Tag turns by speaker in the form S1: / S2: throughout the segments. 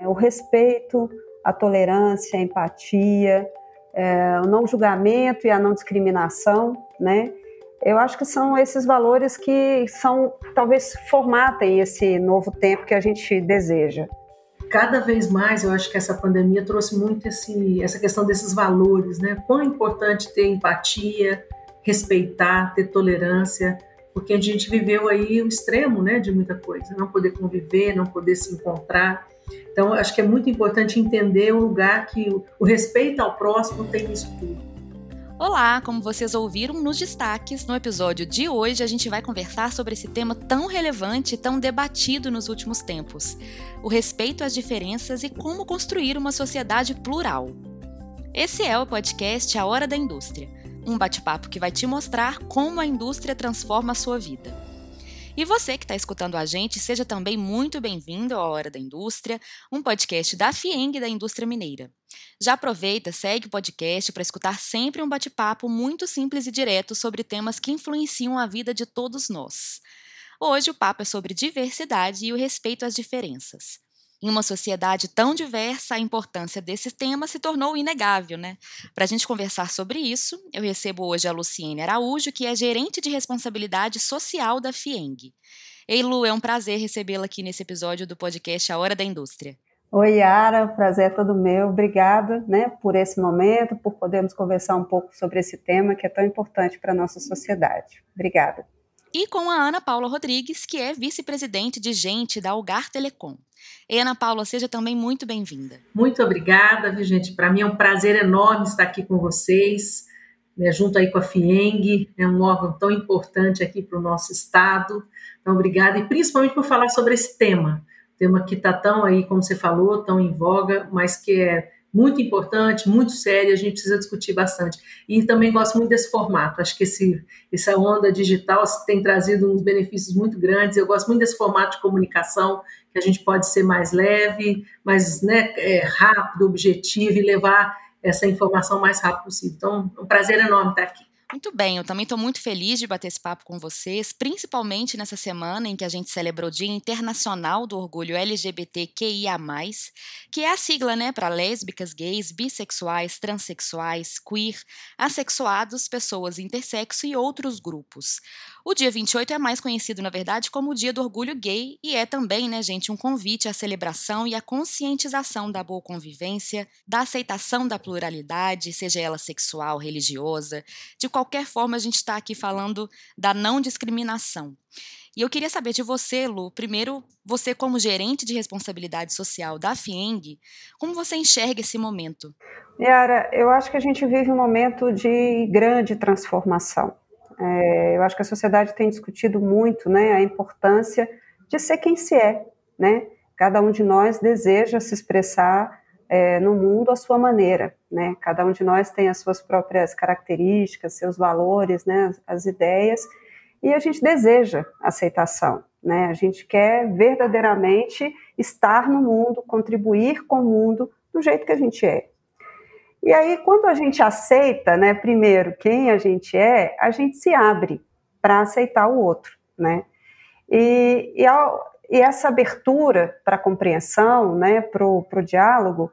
S1: É o respeito, a tolerância, a empatia, é, o não julgamento e a não discriminação, né? Eu acho que são esses valores que são talvez formatem esse novo tempo que a gente deseja.
S2: Cada vez mais eu acho que essa pandemia trouxe muito esse, essa questão desses valores, né? Quão importante ter empatia, respeitar, ter tolerância, porque a gente viveu aí o extremo, né, de muita coisa, não poder conviver, não poder se encontrar. Então, acho que é muito importante entender o lugar que o, respeito ao próximo tem nisso tudo.
S3: Olá, como vocês ouviram nos destaques, no episódio de hoje a gente vai conversar sobre esse tema tão relevante e tão debatido nos últimos tempos: o respeito às diferenças e como construir uma sociedade plural. Esse é o podcast A Hora da Indústria, um bate-papo que vai te mostrar como a indústria transforma a sua vida. E você que está escutando a gente, seja também muito bem-vindo à Hora da Indústria, um podcast da FIENG da Indústria Mineira. Já aproveita, segue o podcast para escutar sempre um bate-papo muito simples e direto sobre temas que influenciam a vida de todos nós. Hoje o papo é sobre diversidade e o respeito às diferenças. Em uma sociedade tão diversa, a importância desse tema se tornou inegável, né? Para a gente conversar sobre isso, eu recebo hoje a Luciene Araújo, que é gerente de responsabilidade social da FIENG. Ei, Lu, é um prazer recebê-la aqui nesse episódio do podcast A Hora da Indústria.
S1: Oi, Yara, o prazer é todo meu. Obrigada né, por esse momento, por podermos conversar um pouco sobre esse tema que é tão importante para a nossa sociedade. Obrigada.
S3: E com a Ana Paula Rodrigues, que é vice-presidente de gente da Algar Telecom. E Ana Paula, seja também muito bem-vinda.
S2: Muito obrigada, viu, gente? Para mim é um prazer enorme estar aqui com vocês, né, junto aí com a FIENG, é um órgão tão importante aqui para o nosso estado. Então, obrigada, e principalmente por falar sobre esse tema, tema que está tão aí, como você falou, tão em voga, mas que é muito importante, muito sério, a gente precisa discutir bastante. E também gosto muito desse formato, acho que esse, essa onda digital tem trazido uns benefícios muito grandes, eu gosto muito desse formato de comunicação, que a gente pode ser mais leve, mais né, é, rápido, objetivo e levar essa informação o mais rápido possível. Então, é um prazer enorme estar aqui.
S3: Muito bem, eu também estou muito feliz de bater esse papo com vocês, principalmente nessa semana em que a gente celebrou o Dia Internacional do Orgulho LGBTQIA, que é a sigla né, para lésbicas, gays, bissexuais, transexuais, queer, assexuados, pessoas intersexo e outros grupos. O dia 28 é mais conhecido, na verdade, como o Dia do Orgulho Gay e é também, né, gente, um convite à celebração e à conscientização da boa convivência, da aceitação da pluralidade, seja ela sexual, religiosa. De qualquer forma, a gente está aqui falando da não discriminação. E eu queria saber de você, Lu, primeiro, você como gerente de responsabilidade social da FIENG, como você enxerga esse momento?
S1: Yara, eu acho que a gente vive um momento de grande transformação. É, eu acho que a sociedade tem discutido muito né, a importância de ser quem se é. Né? Cada um de nós deseja se expressar é, no mundo à sua maneira. Né? Cada um de nós tem as suas próprias características, seus valores, né, as, as ideias, e a gente deseja aceitação. Né? A gente quer verdadeiramente estar no mundo, contribuir com o mundo do jeito que a gente é. E aí, quando a gente aceita, né, primeiro, quem a gente é, a gente se abre para aceitar o outro, né? E, e, ao, e essa abertura para compreensão, né, para o diálogo,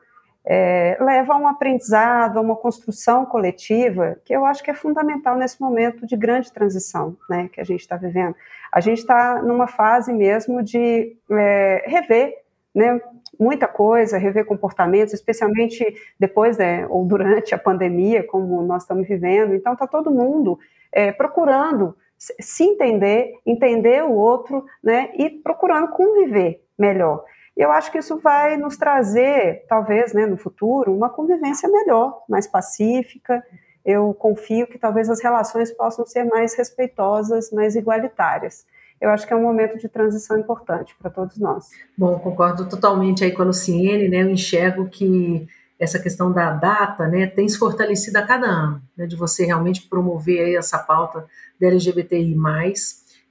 S1: é, leva a um aprendizado, a uma construção coletiva, que eu acho que é fundamental nesse momento de grande transição né, que a gente está vivendo. A gente está numa fase mesmo de é, rever né, muita coisa, rever comportamentos, especialmente depois né, ou durante a pandemia, como nós estamos vivendo. Então, está todo mundo é, procurando se entender, entender o outro, né, e procurando conviver melhor. Eu acho que isso vai nos trazer, talvez, né, no futuro, uma convivência melhor, mais pacífica. Eu confio que talvez as relações possam ser mais respeitosas, mais igualitárias eu acho que é um momento de transição importante para todos nós.
S2: Bom, concordo totalmente aí com a Luciene, né? Eu enxergo que essa questão da data, né, tem se fortalecido a cada ano, né, de você realmente promover essa pauta da LGBTI+,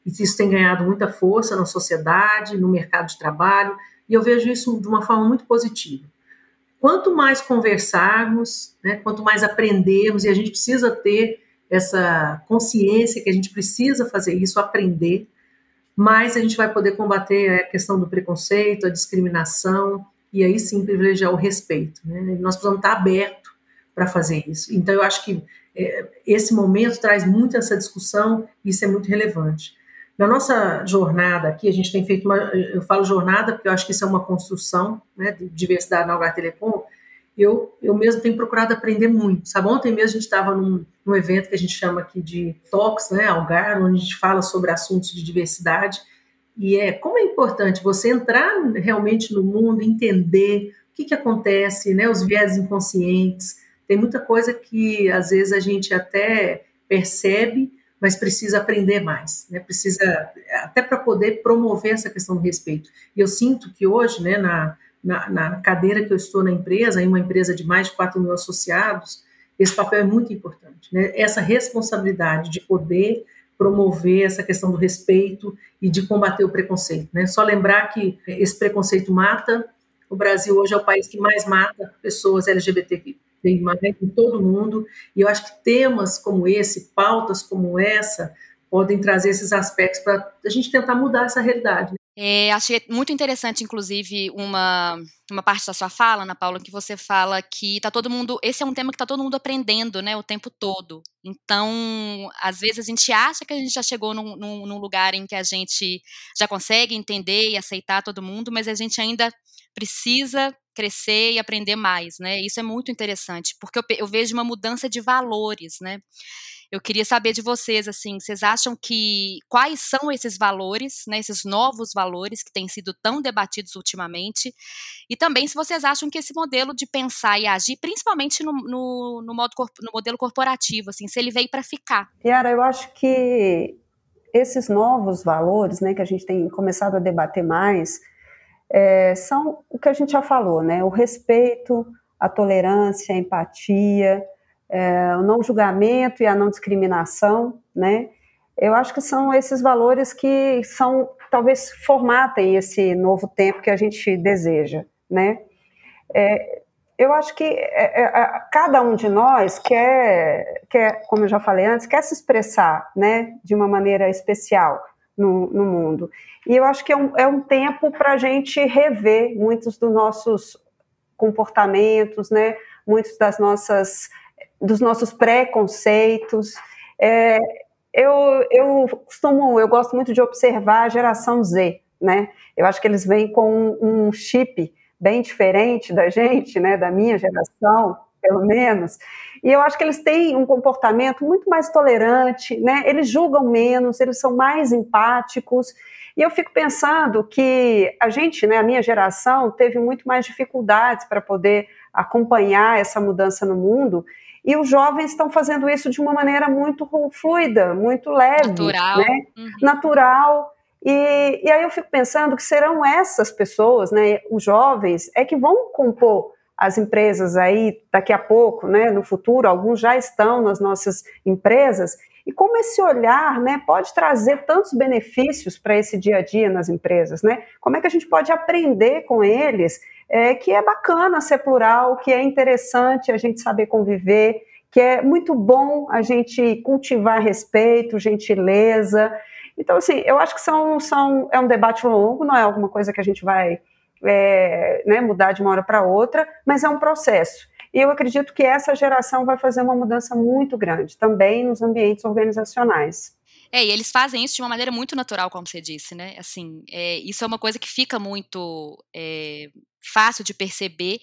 S2: e isso tem ganhado muita força na sociedade, no mercado de trabalho, e eu vejo isso de uma forma muito positiva. Quanto mais conversarmos, né, quanto mais aprendermos, e a gente precisa ter essa consciência que a gente precisa fazer isso, aprender, mais a gente vai poder combater a questão do preconceito, a discriminação e aí sim privilegiar o respeito. Né? Nós precisamos estar aberto para fazer isso. Então, eu acho que é, esse momento traz muito essa discussão e isso é muito relevante. Na nossa jornada aqui, a gente tem feito uma. Eu falo jornada porque eu acho que isso é uma construção né, de diversidade na Algar Telecom. Eu, eu mesmo tenho procurado aprender muito. Sabe, ontem mesmo a gente estava num, num, evento que a gente chama aqui de Talks, né, Algar, onde a gente fala sobre assuntos de diversidade. E é como é importante você entrar realmente no mundo, entender o que, que acontece, né, os viés inconscientes. Tem muita coisa que às vezes a gente até percebe, mas precisa aprender mais, né? Precisa até para poder promover essa questão do respeito. E eu sinto que hoje, né, na, na, na, cadeira que eu estou na empresa, em uma empresa de mais de 4 mil associados, esse papel é muito importante, né? Essa responsabilidade de poder promover essa questão do respeito e de combater o preconceito, né? Só lembrar que esse preconceito mata. O Brasil hoje é o país que mais mata pessoas LGBTQ tem mais em todo mundo, e eu acho que temas como esse, pautas como essa, podem trazer esses aspectos para a gente tentar mudar essa realidade. Né?
S3: É, achei muito interessante, inclusive, uma, uma parte da sua fala, Ana Paula, que você fala que tá todo mundo. Esse é um tema que tá todo mundo aprendendo, né, o tempo todo. Então, às vezes a gente acha que a gente já chegou num, num, num lugar em que a gente já consegue entender e aceitar todo mundo, mas a gente ainda precisa crescer e aprender mais, né? Isso é muito interessante, porque eu, eu vejo uma mudança de valores, né? Eu queria saber de vocês, assim, vocês acham que quais são esses valores, né, esses novos valores que têm sido tão debatidos ultimamente, e também se vocês acham que esse modelo de pensar e agir, principalmente no, no, no modo, no modelo corporativo, assim, se ele veio para ficar.
S1: Yara, eu acho que esses novos valores, né, que a gente tem começado a debater mais, é, são o que a gente já falou, né? O respeito, a tolerância, a empatia, é, o não julgamento e a não discriminação, né? Eu acho que são esses valores que são talvez formatem esse novo tempo que a gente deseja, né? É, eu acho que é, é, cada um de nós quer, quer, como eu já falei antes, quer se expressar, né, de uma maneira especial no, no mundo. E eu acho que é um, é um tempo para a gente rever muitos dos nossos comportamentos, né? Muitos das nossas dos nossos preconceitos. É, eu, eu costumo, eu gosto muito de observar a geração Z, né? Eu acho que eles vêm com um, um chip bem diferente da gente, né? Da minha geração, pelo menos. E eu acho que eles têm um comportamento muito mais tolerante, né? Eles julgam menos, eles são mais empáticos. E eu fico pensando que a gente, né, a minha geração, teve muito mais dificuldades para poder acompanhar essa mudança no mundo. E os jovens estão fazendo isso de uma maneira muito fluida, muito leve,
S3: natural,
S1: né? Uhum. natural. E, e aí eu fico pensando que serão essas pessoas, né, os jovens, é que vão compor as empresas aí daqui a pouco, né, no futuro, alguns já estão nas nossas empresas, e como esse olhar né, pode trazer tantos benefícios para esse dia a dia nas empresas, né? Como é que a gente pode aprender com eles é, que é bacana ser plural, que é interessante a gente saber conviver, que é muito bom a gente cultivar respeito, gentileza. Então, assim, eu acho que são, são, é um debate longo, não é alguma coisa que a gente vai é, né, mudar de uma hora para outra, mas é um processo. E eu acredito que essa geração vai fazer uma mudança muito grande, também nos ambientes organizacionais.
S3: É, e eles fazem isso de uma maneira muito natural, como você disse, né? Assim, é, isso é uma coisa que fica muito é, fácil de perceber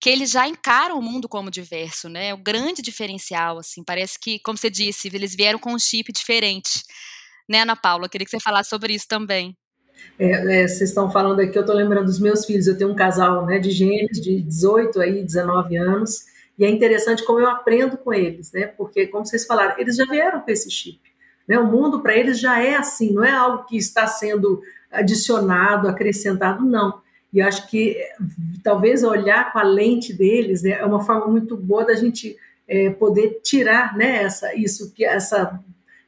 S3: que eles já encaram o mundo como diverso, né? O grande diferencial, assim, parece que, como você disse, eles vieram com um chip diferente, né, Ana Paula? queria que você falasse sobre isso também.
S2: É, é, vocês estão falando aqui, eu estou lembrando dos meus filhos. Eu tenho um casal né, de gêmeos de 18 aí, 19 anos, e é interessante como eu aprendo com eles, né? Porque, como vocês falaram, eles já vieram com esse chip. Né? O mundo para eles já é assim, não é algo que está sendo adicionado, acrescentado, não. E acho que talvez olhar com a lente deles né, é uma forma muito boa da gente é, poder tirar né, essa, isso que essa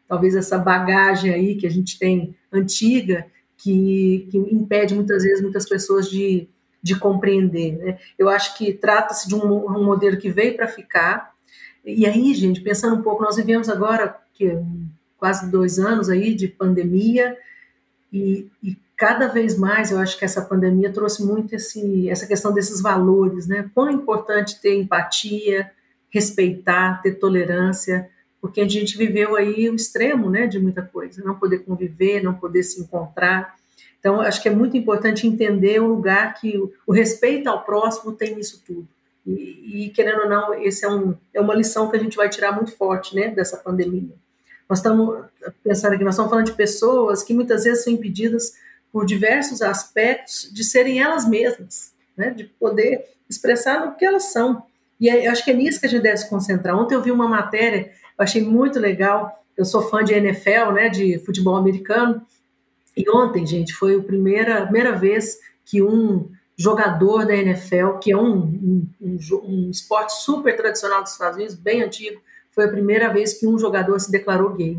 S2: talvez essa bagagem aí que a gente tem antiga que, que impede muitas vezes muitas pessoas de, de compreender. Né? Eu acho que trata-se de um, um, modelo que veio para ficar. E aí, gente, pensando um pouco, nós vivemos agora que quase dois anos aí de pandemia. E, e, cada vez mais eu acho que essa pandemia trouxe muito esse, essa questão desses valores, né? Quão é importante ter empatia, respeitar, ter tolerância, porque a gente viveu aí o extremo, né, de muita coisa, não poder conviver, não poder se encontrar. Então, acho que é muito importante entender o lugar que o, o respeito ao próximo tem nisso tudo. E, e, querendo ou não, esse é, um, é uma lição que a gente vai tirar muito forte, né, dessa pandemia. Nós estamos pensando aqui, nós estamos falando de pessoas que muitas vezes são impedidas por diversos aspectos de serem elas mesmas, né? de poder expressar o que elas são. E acho que é nisso que a gente deve se concentrar. Ontem eu vi uma matéria, eu achei muito legal. Eu sou fã de NFL, né, de futebol americano. E ontem, gente, foi a primeira, primeira vez que um jogador da NFL, que é um, um, um, um esporte super tradicional dos Estados Unidos, bem antigo, foi a primeira vez que um jogador se declarou gay.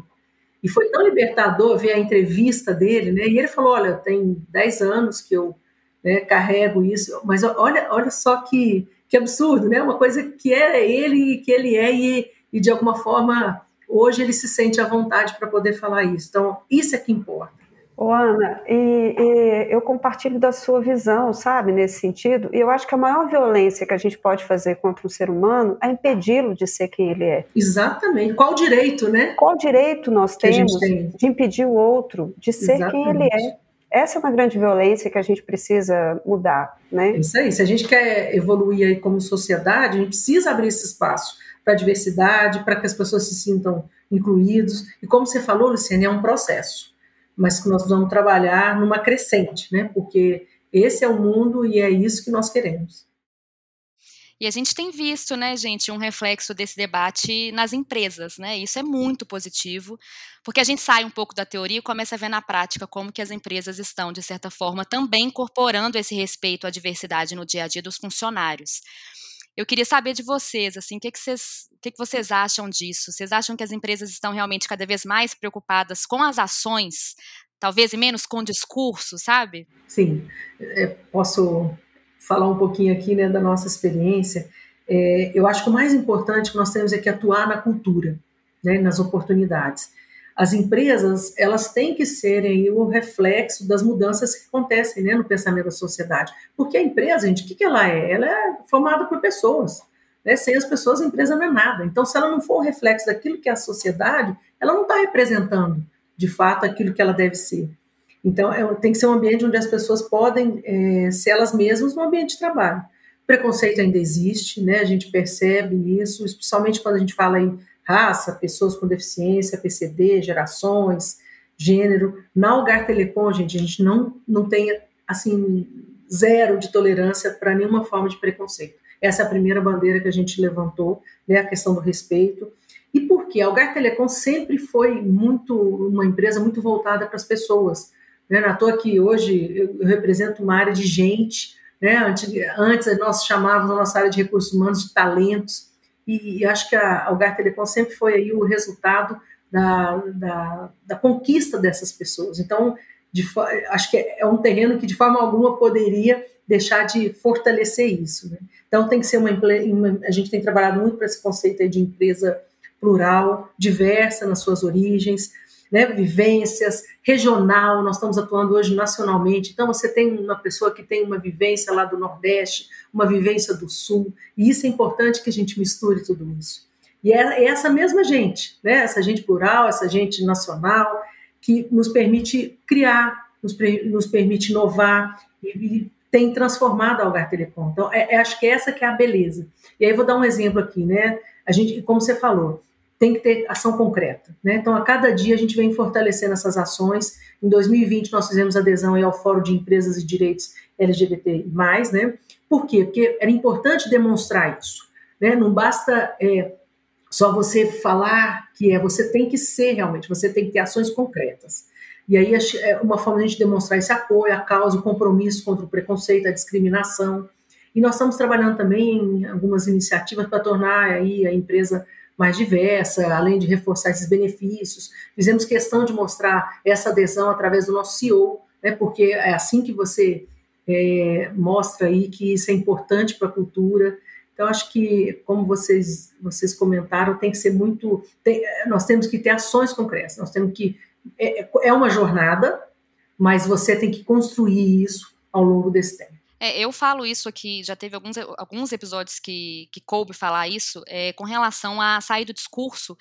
S2: E foi tão libertador ver a entrevista dele, né? E ele falou: Olha, tem 10 anos que eu né, carrego isso, mas olha, olha só que, que absurdo, né? Uma coisa que é ele, que ele é, e, e de alguma forma hoje ele se sente à vontade para poder falar isso. Então, isso é que importa.
S1: Ô, Ana, e, e, eu compartilho da sua visão, sabe, nesse sentido, e eu acho que a maior violência que a gente pode fazer contra um ser humano é impedi-lo de ser quem ele é.
S2: Exatamente. Qual direito, né?
S1: Qual direito nós temos tem. de impedir o outro de ser Exatamente. quem ele é? Essa é uma grande violência que a gente precisa mudar, né?
S2: Isso aí. Se a gente quer evoluir aí como sociedade, a gente precisa abrir esse espaço para a diversidade, para que as pessoas se sintam incluídos. E como você falou, Luciane, é um processo mas que nós vamos trabalhar numa crescente, né? Porque esse é o mundo e é isso que nós queremos.
S3: E a gente tem visto, né, gente, um reflexo desse debate nas empresas, né? Isso é muito positivo, porque a gente sai um pouco da teoria e começa a ver na prática como que as empresas estão, de certa forma, também incorporando esse respeito à diversidade no dia a dia dos funcionários. Eu queria saber de vocês, assim, o que, que, vocês, que, que vocês acham disso? Vocês acham que as empresas estão realmente cada vez mais preocupadas com as ações, talvez e menos com o discurso, sabe?
S2: Sim, é, posso falar um pouquinho aqui né, da nossa experiência. É, eu acho que o mais importante que nós temos é que atuar na cultura, né, nas oportunidades as empresas elas têm que serem o reflexo das mudanças que acontecem né, no pensamento da sociedade. Porque a empresa, gente, o que, que ela é? Ela é formada por pessoas. Né? Sem as pessoas, a empresa não é nada. Então, se ela não for o reflexo daquilo que é a sociedade, ela não está representando, de fato, aquilo que ela deve ser. Então, é, tem que ser um ambiente onde as pessoas podem é, ser elas mesmas no ambiente de trabalho. Preconceito ainda existe, né? a gente percebe isso, especialmente quando a gente fala em raça, pessoas com deficiência, PCD, gerações, gênero. Na Algar Telecom, gente, a gente não, não tem, assim, zero de tolerância para nenhuma forma de preconceito. Essa é a primeira bandeira que a gente levantou, né, a questão do respeito. E por quê? A Algar Telecom sempre foi muito uma empresa muito voltada para as pessoas. Né? Na toa que hoje eu, represento uma área de gente, né? Antes nós chamávamos a nossa área de recursos humanos de talentos, e, e acho que a Algar Telecom sempre foi aí o resultado da, da, da conquista dessas pessoas. Então, de, acho que é um terreno que de forma alguma poderia deixar de fortalecer isso. Né? Então tem que ser uma, uma, a gente tem trabalhado muito para esse conceito de empresa plural, diversa nas suas origens, né, vivências, regional, nós estamos atuando hoje nacionalmente, então você tem uma pessoa que tem uma vivência lá do Nordeste, uma vivência do Sul, e isso é importante que a gente misture tudo isso. E é, é essa mesma gente, né, essa gente plural, essa gente nacional, que nos permite criar, nos, nos permite inovar e, e tem transformado a Algar Telecom. Então, é, é, acho que essa que é a beleza. E aí vou dar um exemplo aqui, né? A gente, como você falou, tem que ter ação concreta. Né? Então, a cada dia a gente vem fortalecendo essas ações. Em 2020, nós fizemos adesão ao Fórum de Empresas e Direitos LGBT+. Né? Por quê? Porque era importante demonstrar isso. Né? Não basta é, só você falar que é, você tem que ser realmente, você tem que ter ações concretas. E aí é uma forma de a gente demonstrar esse apoio, a causa, o compromisso contra o preconceito, a discriminação. E nós estamos trabalhando também em algumas iniciativas para tornar aí a empresa mais diversa, além de reforçar esses benefícios. Fizemos questão de mostrar essa adesão através do nosso CEO, né, porque é assim que você é, mostra aí que isso é importante para a cultura. Então, acho que, como vocês, vocês comentaram, tem que ser muito. Tem, nós temos que ter ações concretas, nós temos que. É, é uma jornada, mas você tem que construir isso ao longo desse tempo.
S3: É, eu falo isso aqui, já teve alguns, alguns episódios que, que coube falar isso, é, com relação a sair do discurso,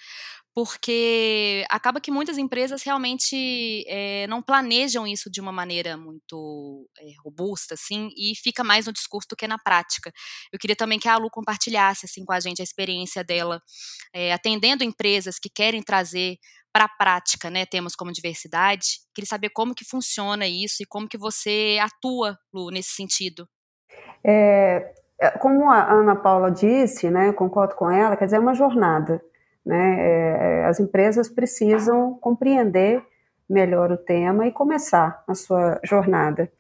S3: porque acaba que muitas empresas realmente é, não planejam isso de uma maneira muito é, robusta, assim, e fica mais no discurso do que na prática. Eu queria também que a Lu compartilhasse, assim, com a gente a experiência dela, é, atendendo empresas que querem trazer para a prática, né, temas como diversidade. Queria saber como que funciona isso e como que você atua, Lu, nesse sentido.
S1: É, é como a Ana Paula disse, né, concordo com ela, quer dizer, é uma jornada. Né, é, as empresas precisam compreender melhor o tema e começar a sua jornada.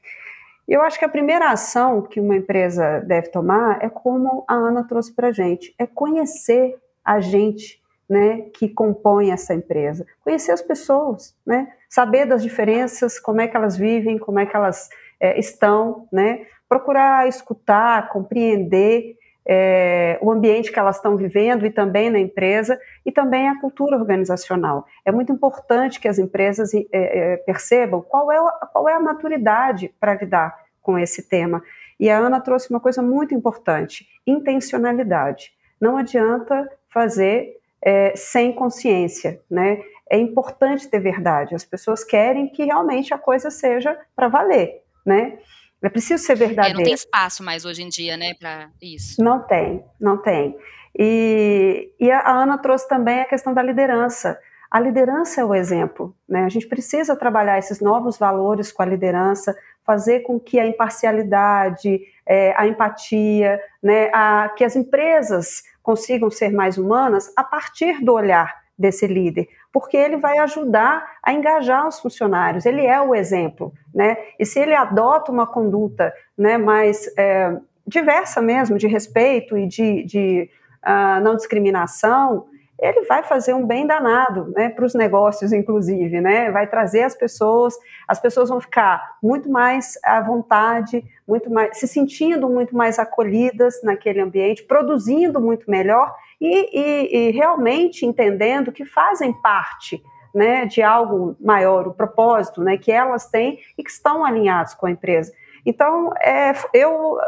S1: Eu acho que a primeira ação que uma empresa deve tomar é como a Ana trouxe para a gente, é conhecer a gente né, que compõem essa empresa. Conhecer as pessoas, né, saber das diferenças, como é que elas vivem, como é que elas é, estão, né, procurar escutar, compreender é, o ambiente que elas estão vivendo e também na empresa e também a cultura organizacional. É muito importante que as empresas é, é percebam qual é, qual é a maturidade para lidar com esse tema. E a Ana trouxe uma coisa muito importante: intencionalidade. Não adianta fazer é, sem consciência, né? É importante ter verdade. As pessoas querem que realmente a coisa seja para valer, né? É preciso ser verdadeiro. É,
S3: não tem espaço mais hoje em dia, né, para isso.
S1: Não tem, não tem. E, e a Ana trouxe também a questão da liderança. A liderança é o exemplo, né? A gente precisa trabalhar esses novos valores com a liderança, fazer com que a imparcialidade, é, a empatia, né, a, que as empresas consigam ser mais humanas a partir do olhar desse líder, porque ele vai ajudar a engajar os funcionários, ele é o exemplo, né? E se ele adota uma conduta né, mais é, diversa mesmo, de respeito e de, de uh, não discriminação, ele vai fazer um bem danado né, para os negócios, inclusive, né? Vai trazer as pessoas, as pessoas vão ficar muito mais à vontade, muito mais, se sentindo muito mais acolhidas naquele ambiente, produzindo muito melhor e, e, e realmente entendendo que fazem parte né, de algo maior, o propósito né, que elas têm e que estão alinhados com a empresa. Então, é, eu,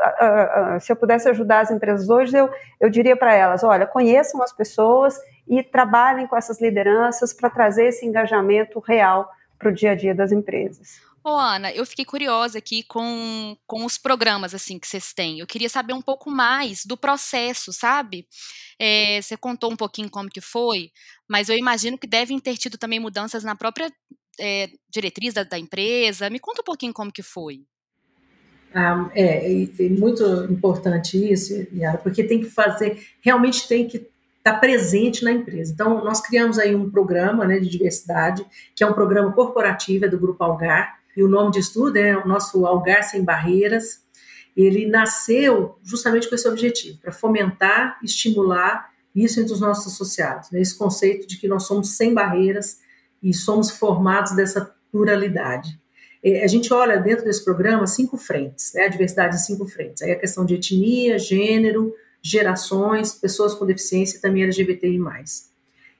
S1: se eu pudesse ajudar as empresas hoje, eu, eu diria para elas: olha, conheçam as pessoas e trabalhem com essas lideranças para trazer esse engajamento real para o dia a dia das empresas.
S3: Ô, Ana, eu fiquei curiosa aqui com, com os programas assim que vocês têm. Eu queria saber um pouco mais do processo, sabe? É, você contou um pouquinho como que foi, mas eu imagino que devem ter tido também mudanças na própria é, diretriz da, da, empresa. Me conta um pouquinho como que foi.
S2: Ah, é, é muito importante isso, Yara, porque tem que fazer, realmente tem que está presente na empresa. Então, nós criamos aí um programa né, de diversidade, que é um programa corporativo é do Grupo Algar, e o nome de estudo é o nosso Algar Sem Barreiras. Ele nasceu justamente com esse objetivo, para fomentar, estimular isso entre os nossos associados, né, esse conceito de que nós somos sem barreiras e somos formados dessa pluralidade. É, a gente olha dentro desse programa cinco frentes, né, a diversidade em cinco frentes. Aí a questão de etnia, gênero, gerações, pessoas com deficiência e também LGBTI+.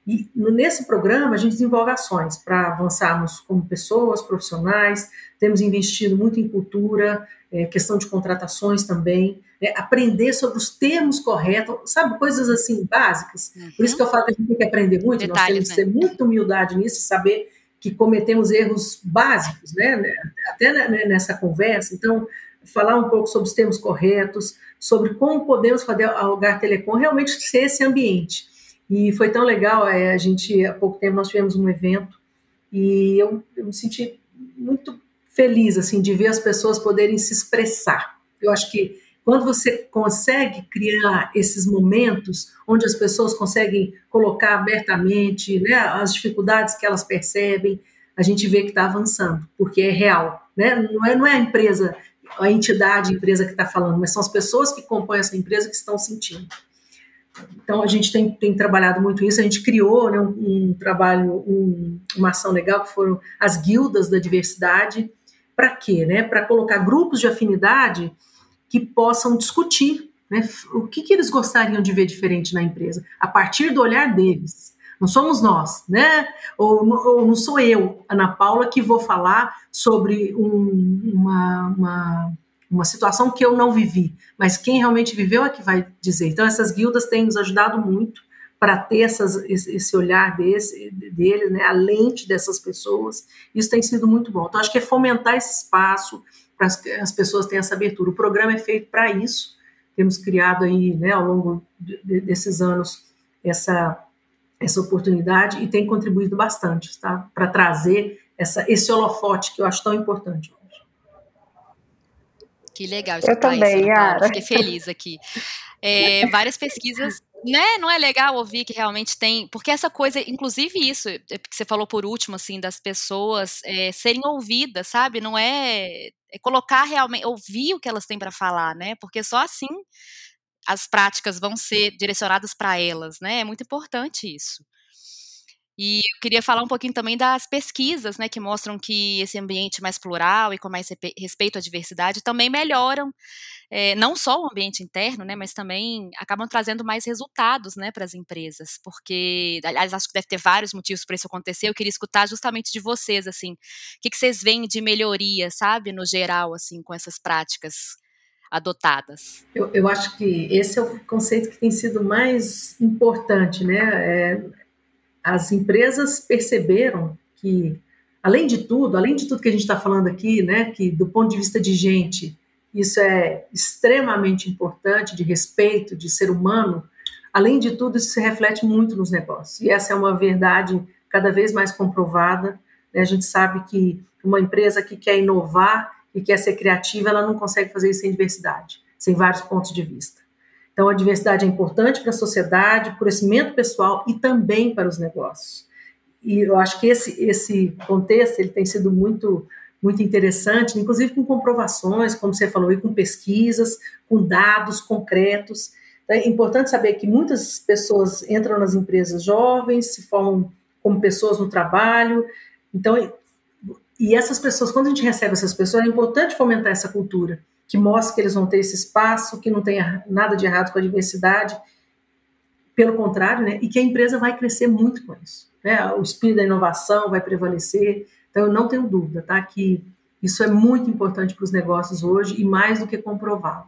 S2: E nesse programa a gente desenvolve ações para avançarmos como pessoas, profissionais, temos investido muito em cultura, é, questão de contratações também, é, aprender sobre os termos corretos, sabe, coisas assim básicas. Uhum. Por isso que eu falo que a gente tem que aprender muito, Detalhes, nós temos que ter né? muita humildade nisso, saber que cometemos erros básicos, né, né até nessa conversa. Então, falar um pouco sobre os termos corretos, sobre como podemos fazer a Algar Telecom realmente ser esse ambiente. E foi tão legal, é, a gente, há pouco tempo, nós tivemos um evento e eu, eu me senti muito feliz, assim, de ver as pessoas poderem se expressar. Eu acho que quando você consegue criar esses momentos onde as pessoas conseguem colocar abertamente né, as dificuldades que elas percebem, a gente vê que está avançando, porque é real. Né? Não, é, não é a empresa a entidade, a empresa que está falando, mas são as pessoas que compõem essa empresa que estão sentindo. Então a gente tem, tem trabalhado muito isso. A gente criou né, um, um, trabalho, um, uma ação legal que foram as guildas da diversidade. Para quê? Né? Para colocar grupos de afinidade que possam discutir né, o que, que eles gostariam de ver diferente na empresa, a partir do olhar deles. Não somos nós, né? Ou, ou não sou eu, Ana Paula, que vou falar sobre um, uma, uma, uma situação que eu não vivi, mas quem realmente viveu é que vai dizer. Então, essas guildas têm nos ajudado muito para ter essas, esse olhar desse, deles, né, a lente dessas pessoas, isso tem sido muito bom. Então, acho que é fomentar esse espaço para as, as pessoas terem essa abertura. O programa é feito para isso, temos criado aí, né, ao longo de, desses anos, essa, essa oportunidade e tem contribuído bastante, tá, para trazer essa, esse holofote que eu acho tão importante hoje.
S3: Que legal escutar eu também, isso, Yara. Fiquei feliz aqui. É, várias pesquisas né, não é legal ouvir que realmente tem, porque essa coisa, inclusive isso, é, que você falou por último, assim, das pessoas é, serem ouvidas, sabe? Não é, é, colocar realmente, ouvir o que elas têm para falar, né? Porque só assim as práticas vão ser direcionadas para elas, né? É muito importante isso. E eu queria falar um pouquinho também das pesquisas, né, que mostram que esse ambiente mais plural e com mais respeito à diversidade também melhoram é, não só o ambiente interno, né, mas também acabam trazendo mais resultados, né, para as empresas, porque, aliás, acho que deve ter vários motivos para isso acontecer. Eu queria escutar justamente de vocês, assim, o que, que vocês veem de melhoria, sabe, no geral, assim, com essas práticas adotadas?
S2: Eu, eu, acho que esse é o conceito que tem sido mais importante, né? É, as empresas perceberam que, além de tudo, além de tudo que a gente está falando aqui, né, que do ponto de vista de gente, isso é extremamente importante, de respeito, de ser humano, além de tudo, isso se reflete muito nos negócios. E essa é uma verdade cada vez mais comprovada. Né? A gente sabe que uma empresa que quer inovar e quer ser criativa, ela não consegue fazer isso sem diversidade, sem vários pontos de vista. Então, a diversidade é importante para a sociedade, para o crescimento pessoal e também para os negócios. E eu acho que esse, esse contexto ele tem sido muito muito interessante, inclusive com comprovações, como você falou, e com pesquisas, com dados concretos. É importante saber que muitas pessoas entram nas empresas jovens, se formam como pessoas no trabalho. Então, e essas pessoas, quando a gente recebe essas pessoas, é importante fomentar essa cultura que mostre que eles vão ter esse espaço, que não tenha nada de errado com a diversidade, pelo contrário, né? E que a empresa vai crescer muito com isso. Né? O espírito da inovação vai prevalecer. Então, eu não tenho dúvida, tá? Que isso é muito importante para os negócios hoje e mais do que comprovado.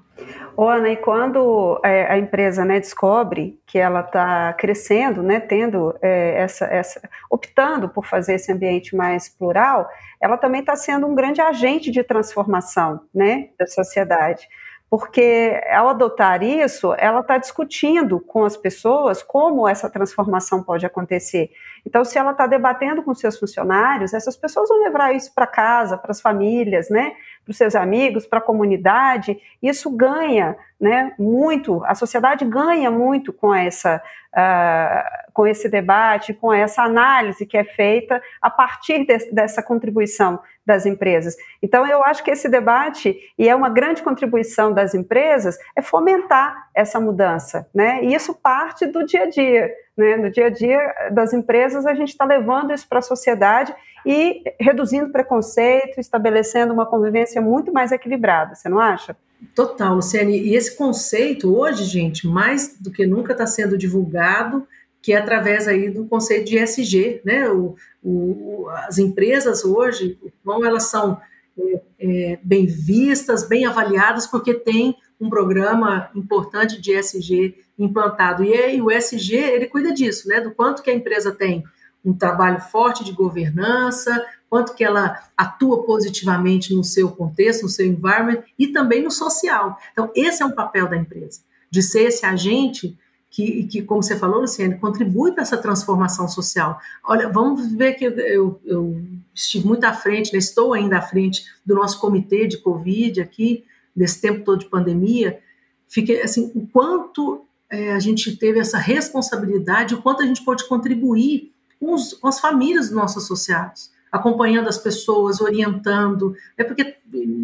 S1: Ô, Ana, e quando é, a empresa né, descobre que ela está crescendo, né, tendo é, essa, essa, optando por fazer esse ambiente mais plural, ela também está sendo um grande agente de transformação né, da sociedade porque ao adotar isso, ela está discutindo com as pessoas como essa transformação pode acontecer. Então, se ela está debatendo com seus funcionários, essas pessoas vão levar isso para casa, para as famílias, né, para os seus amigos, para a comunidade. Isso ganha, né, muito. A sociedade ganha muito com essa, uh, com esse debate, com essa análise que é feita a partir de, dessa contribuição das empresas. Então, eu acho que esse debate, e é uma grande contribuição das empresas, é fomentar essa mudança, né? E isso parte do dia a dia, né? No dia a dia das empresas, a gente está levando isso para a sociedade e reduzindo preconceito, estabelecendo uma convivência muito mais equilibrada, você não acha?
S2: Total, Luciane. E esse conceito, hoje, gente, mais do que nunca está sendo divulgado, que é através aí do conceito de ESG, né? O, o, as empresas hoje, bom, elas são é, é, bem vistas, bem avaliadas, porque tem um programa importante de ESG implantado. E aí, o ESG, ele cuida disso, né? Do quanto que a empresa tem um trabalho forte de governança, quanto que ela atua positivamente no seu contexto, no seu environment e também no social. Então, esse é um papel da empresa, de ser esse agente que, que, como você falou, Luciane, contribui para essa transformação social. Olha, vamos ver que eu, eu estive muito à frente, né, estou ainda à frente do nosso comitê de Covid aqui, nesse tempo todo de pandemia, fiquei assim, o quanto é, a gente teve essa responsabilidade, o quanto a gente pode contribuir com, os, com as famílias dos nossos associados acompanhando as pessoas, orientando, é porque,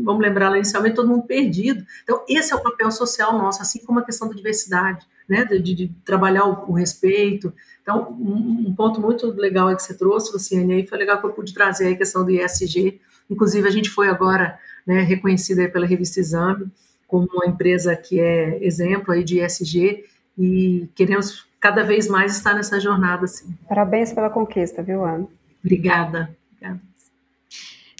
S2: vamos lembrar lá inicialmente, todo mundo perdido. Então, esse é o papel social nosso, assim como a questão da diversidade, né, de, de trabalhar o, o, respeito. Então, um, um, ponto muito legal aí que você trouxe, Luciane, aí foi legal que eu pude trazer a questão do ISG, inclusive a gente foi agora né, reconhecida pela revista Exame como uma empresa que é exemplo aí de ISG, e queremos cada vez mais estar nessa jornada. Assim.
S1: Parabéns pela conquista, viu, Ana?
S2: Obrigada. Obrigada.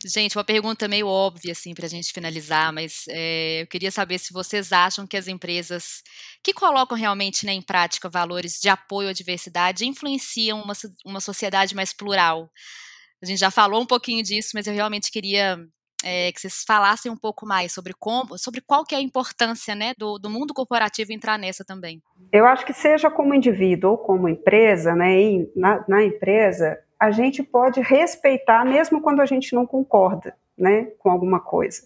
S3: Gente, uma pergunta meio óbvia, assim, para a gente finalizar, mas é, eu queria saber se vocês acham que as empresas que colocam realmente né, em prática valores de apoio à diversidade influenciam uma, uma sociedade mais plural. A gente já falou um pouquinho disso, mas eu realmente queria é, que vocês falassem um pouco mais sobre como, sobre qual que é a importância né, do, do mundo corporativo entrar nessa também.
S1: Eu acho que seja como indivíduo ou como empresa, né, na, na empresa, a gente pode respeitar mesmo quando a gente não concorda, né, com alguma coisa.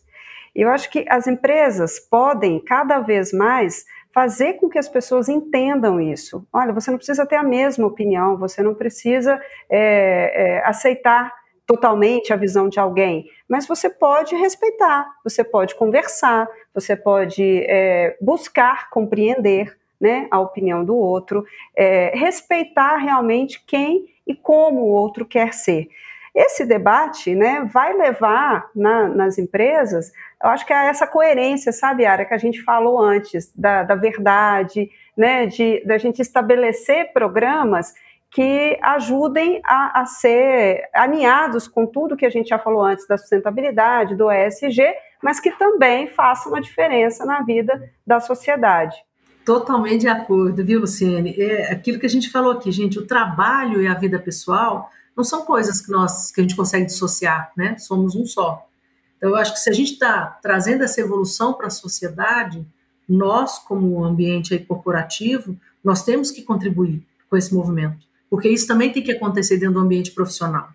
S1: Eu acho que as empresas podem cada vez mais fazer com que as pessoas entendam isso. Olha, você não precisa ter a mesma opinião, você não precisa é, é, aceitar totalmente a visão de alguém, mas você pode respeitar, você pode conversar, você pode é, buscar compreender né, a opinião do outro, é, respeitar realmente quem e como o outro quer ser. Esse debate né, vai levar na, nas empresas, eu acho que é essa coerência, sabe, Ara, que a gente falou antes, da, da verdade, né, de da gente estabelecer programas que ajudem a, a, ser alinhados com tudo que a gente já falou antes da sustentabilidade, do ESG, mas que também façam uma diferença na vida da sociedade.
S2: Totalmente de acordo, viu, Luciene? É aquilo que a gente falou aqui, gente, o trabalho e a vida pessoal não são coisas que nós que a gente consegue dissociar, né? Somos um só. Então, eu acho que se a gente está trazendo essa evolução para a sociedade, nós, como ambiente corporativo, nós temos que contribuir com esse movimento, porque isso também tem que acontecer dentro do ambiente profissional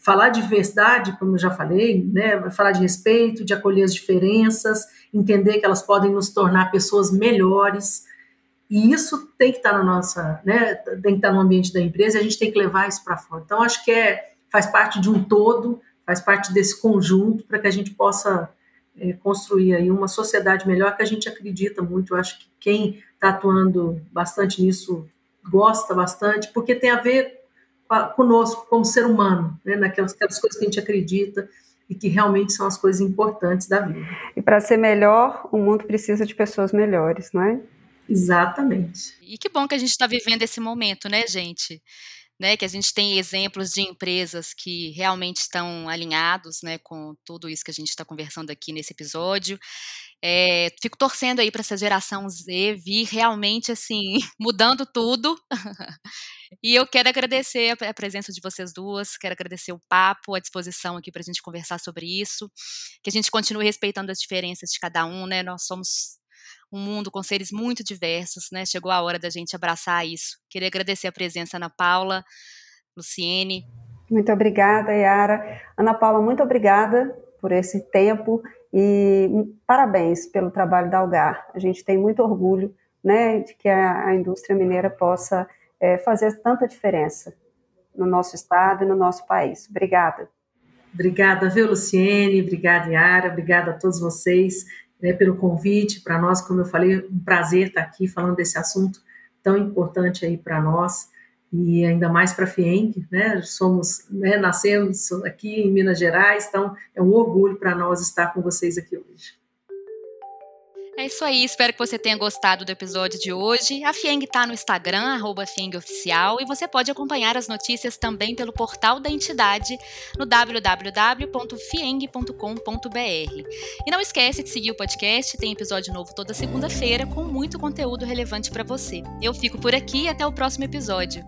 S2: falar de diversidade, como eu já falei, né, falar de respeito, de acolher as diferenças, entender que elas podem nos tornar pessoas melhores. E isso tem que estar na nossa, né, tem que estar no ambiente da empresa e a gente tem que levar isso para fora. Então, acho que é, faz parte de um todo, faz parte desse conjunto para que a gente possa é, construir aí uma sociedade melhor que a gente acredita muito. Eu acho que quem está atuando bastante nisso gosta bastante, porque tem a ver conosco como ser humano, né, naquelas coisas que a gente acredita e que realmente são as coisas importantes da vida.
S1: E para ser melhor, o mundo precisa de pessoas melhores, não é?
S2: Exatamente.
S3: E que bom que a gente está vivendo esse momento, né, gente? Né, que a gente tem exemplos de empresas que realmente estão alinhados né, com tudo isso que a gente está conversando aqui nesse episódio. É, fico torcendo aí para essa geração Z vir realmente assim, mudando tudo. e eu quero agradecer a presença de vocês duas, quero agradecer o papo, a disposição aqui para a gente conversar sobre isso, que a gente continue respeitando as diferenças de cada um, né? Nós somos um mundo com seres muito diversos, né? Chegou a hora da gente abraçar isso. Queria agradecer a presença Ana Paula, Luciene.
S1: Muito obrigada, Yara. Ana Paula, muito obrigada por esse tempo e parabéns pelo trabalho da Algar. A gente tem muito orgulho né, de que a, a indústria mineira possa é, fazer tanta diferença no nosso estado e no nosso país. Obrigada.
S2: Obrigada, viu, Luciene? Obrigada, Yara. Obrigada a todos vocês né, pelo convite. Para nós, como eu falei, um prazer estar aqui falando desse assunto tão importante aí para nós e ainda mais para a FIENG, né? Somos, né, nascemos aqui em Minas Gerais, então é um orgulho para nós estar com vocês aqui hoje.
S3: É isso aí, espero que você tenha gostado do episódio de hoje. A Fieng está no Instagram, arroba Oficial, e você pode acompanhar as notícias também pelo portal da entidade no www.fieng.com.br. E não esquece de seguir o podcast, tem episódio novo toda segunda-feira com muito conteúdo relevante para você. Eu fico por aqui e até o próximo episódio.